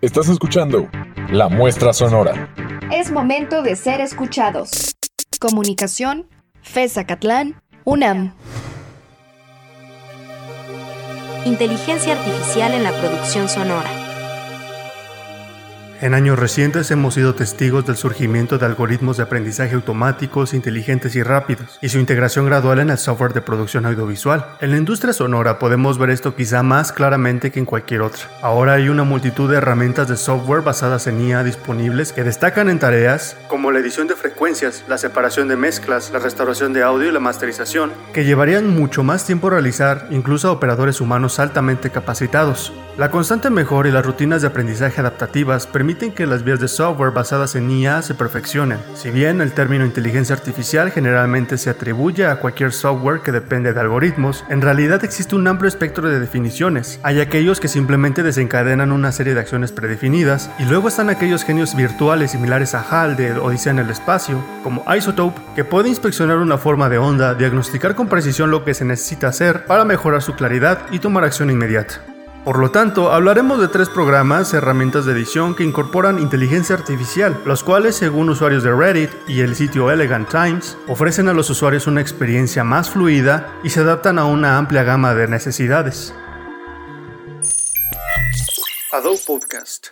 Estás escuchando La Muestra Sonora. Es momento de ser escuchados. Comunicación, FESA Catlán, UNAM. Inteligencia artificial en la producción sonora. En años recientes hemos sido testigos del surgimiento de algoritmos de aprendizaje automáticos, inteligentes y rápidos, y su integración gradual en el software de producción audiovisual. En la industria sonora podemos ver esto quizá más claramente que en cualquier otra. Ahora hay una multitud de herramientas de software basadas en IA disponibles que destacan en tareas como la edición de frecuencias, la separación de mezclas, la restauración de audio y la masterización, que llevarían mucho más tiempo realizar incluso a operadores humanos altamente capacitados. La constante mejora y las rutinas de aprendizaje adaptativas permiten que las vías de software basadas en IA se perfeccionen. Si bien el término inteligencia artificial generalmente se atribuye a cualquier software que depende de algoritmos, en realidad existe un amplio espectro de definiciones. Hay aquellos que simplemente desencadenan una serie de acciones predefinidas, y luego están aquellos genios virtuales similares a HAL de Odisea en el espacio, como Isotope, que puede inspeccionar una forma de onda, diagnosticar con precisión lo que se necesita hacer para mejorar su claridad y tomar acción inmediata. Por lo tanto, hablaremos de tres programas, herramientas de edición que incorporan inteligencia artificial, los cuales, según usuarios de Reddit y el sitio Elegant Times, ofrecen a los usuarios una experiencia más fluida y se adaptan a una amplia gama de necesidades. Adobe Podcast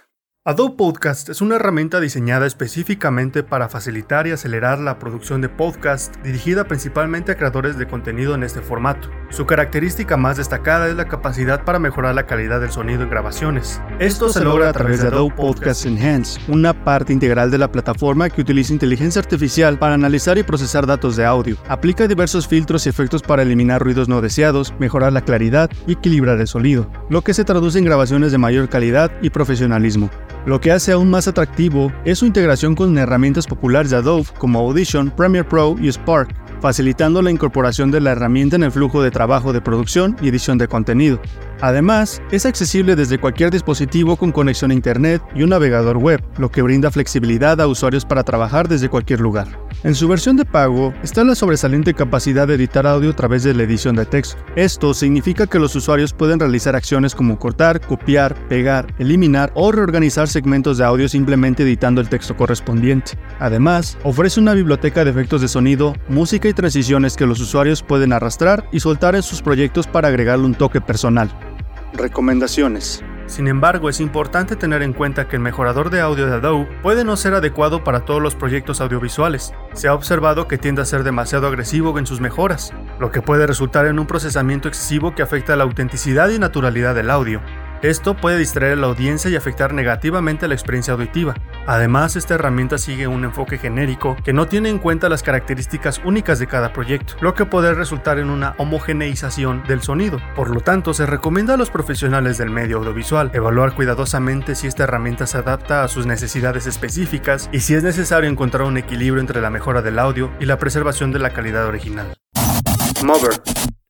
Adobe Podcast es una herramienta diseñada específicamente para facilitar y acelerar la producción de podcast dirigida principalmente a creadores de contenido en este formato. Su característica más destacada es la capacidad para mejorar la calidad del sonido en grabaciones. Esto se logra a través de Adobe Podcast Enhance, una parte integral de la plataforma que utiliza inteligencia artificial para analizar y procesar datos de audio. Aplica diversos filtros y efectos para eliminar ruidos no deseados, mejorar la claridad y equilibrar el sonido, lo que se traduce en grabaciones de mayor calidad y profesionalismo. Lo que hace aún más atractivo es su integración con herramientas populares de Adobe como Audition, Premiere Pro y Spark, facilitando la incorporación de la herramienta en el flujo de trabajo de producción y edición de contenido. Además, es accesible desde cualquier dispositivo con conexión a Internet y un navegador web, lo que brinda flexibilidad a usuarios para trabajar desde cualquier lugar. En su versión de pago está la sobresaliente capacidad de editar audio a través de la edición de texto. Esto significa que los usuarios pueden realizar acciones como cortar, copiar, pegar, eliminar o reorganizar segmentos de audio simplemente editando el texto correspondiente. Además, ofrece una biblioteca de efectos de sonido, música y transiciones que los usuarios pueden arrastrar y soltar en sus proyectos para agregarle un toque personal. Recomendaciones. Sin embargo, es importante tener en cuenta que el mejorador de audio de Adobe puede no ser adecuado para todos los proyectos audiovisuales. Se ha observado que tiende a ser demasiado agresivo en sus mejoras, lo que puede resultar en un procesamiento excesivo que afecta la autenticidad y naturalidad del audio. Esto puede distraer a la audiencia y afectar negativamente la experiencia auditiva. Además, esta herramienta sigue un enfoque genérico que no tiene en cuenta las características únicas de cada proyecto, lo que puede resultar en una homogeneización del sonido. Por lo tanto, se recomienda a los profesionales del medio audiovisual evaluar cuidadosamente si esta herramienta se adapta a sus necesidades específicas y si es necesario encontrar un equilibrio entre la mejora del audio y la preservación de la calidad original. Mover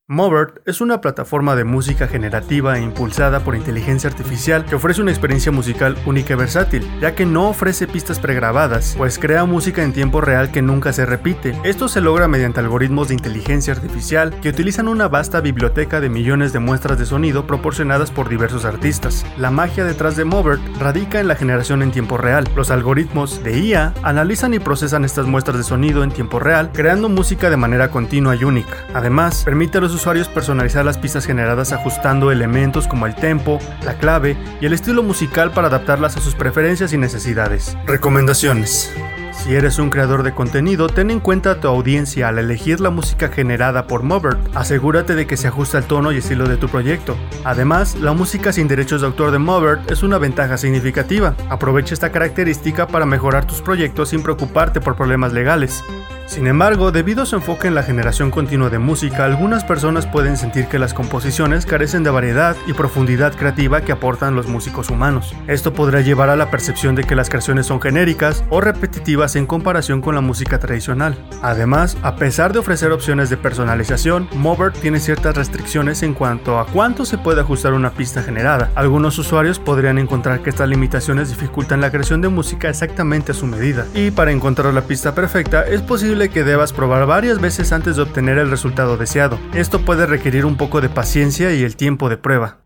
Movert es una plataforma de música generativa e impulsada por inteligencia artificial que ofrece una experiencia musical única y versátil, ya que no ofrece pistas pregrabadas, pues crea música en tiempo real que nunca se repite. Esto se logra mediante algoritmos de inteligencia artificial que utilizan una vasta biblioteca de millones de muestras de sonido proporcionadas por diversos artistas. La magia detrás de Movert radica en la generación en tiempo real. Los algoritmos de IA analizan y procesan estas muestras de sonido en tiempo real, creando música de manera continua y única. Además, permite a los usuarios personalizar las pistas generadas ajustando elementos como el tempo, la clave y el estilo musical para adaptarlas a sus preferencias y necesidades. Recomendaciones. Si eres un creador de contenido, ten en cuenta a tu audiencia al elegir la música generada por Movert. Asegúrate de que se ajuste al tono y estilo de tu proyecto. Además, la música sin derechos de autor de Movert es una ventaja significativa. Aprovecha esta característica para mejorar tus proyectos sin preocuparte por problemas legales. Sin embargo, debido a su enfoque en la generación continua de música, algunas personas pueden sentir que las composiciones carecen de variedad y profundidad creativa que aportan los músicos humanos. Esto podrá llevar a la percepción de que las creaciones son genéricas o repetitivas en comparación con la música tradicional. Además, a pesar de ofrecer opciones de personalización, Movert tiene ciertas restricciones en cuanto a cuánto se puede ajustar una pista generada. Algunos usuarios podrían encontrar que estas limitaciones dificultan la creación de música exactamente a su medida, y para encontrar la pista perfecta es posible que debas probar varias veces antes de obtener el resultado deseado. Esto puede requerir un poco de paciencia y el tiempo de prueba.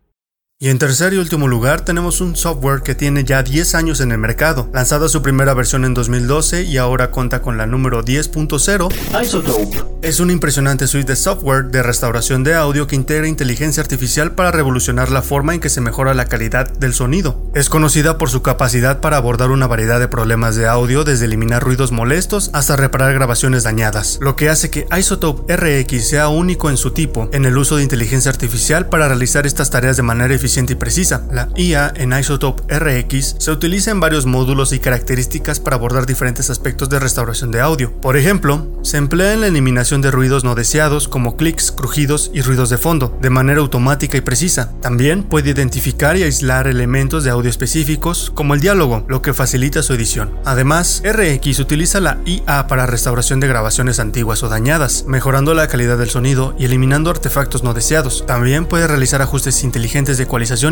Y en tercer y último lugar tenemos un software que tiene ya 10 años en el mercado, lanzada su primera versión en 2012 y ahora cuenta con la número 10.0, Isotope. Es una impresionante suite de software de restauración de audio que integra inteligencia artificial para revolucionar la forma en que se mejora la calidad del sonido. Es conocida por su capacidad para abordar una variedad de problemas de audio desde eliminar ruidos molestos hasta reparar grabaciones dañadas, lo que hace que Isotope RX sea único en su tipo en el uso de inteligencia artificial para realizar estas tareas de manera eficiente y precisa. La IA en Isotope RX se utiliza en varios módulos y características para abordar diferentes aspectos de restauración de audio. Por ejemplo, se emplea en la eliminación de ruidos no deseados como clics, crujidos y ruidos de fondo, de manera automática y precisa. También puede identificar y aislar elementos de audio específicos como el diálogo, lo que facilita su edición. Además, RX utiliza la IA para restauración de grabaciones antiguas o dañadas, mejorando la calidad del sonido y eliminando artefactos no deseados. También puede realizar ajustes inteligentes de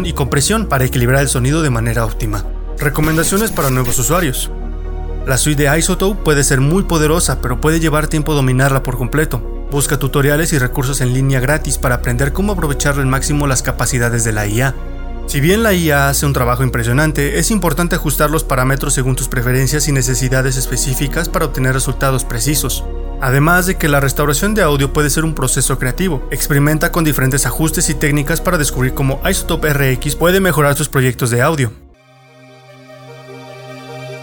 y compresión para equilibrar el sonido de manera óptima. Recomendaciones para nuevos usuarios. La suite de Isotope puede ser muy poderosa, pero puede llevar tiempo dominarla por completo. Busca tutoriales y recursos en línea gratis para aprender cómo aprovechar al máximo las capacidades de la IA. Si bien la IA hace un trabajo impresionante, es importante ajustar los parámetros según tus preferencias y necesidades específicas para obtener resultados precisos. Además de que la restauración de audio puede ser un proceso creativo, experimenta con diferentes ajustes y técnicas para descubrir cómo Isotope RX puede mejorar tus proyectos de audio.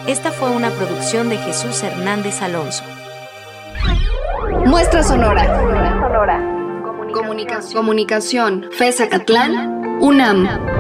Esta fue una producción de Jesús Hernández Alonso. Muestra sonora. Comunicación. Comunicación. FESA Catlán. UNAM.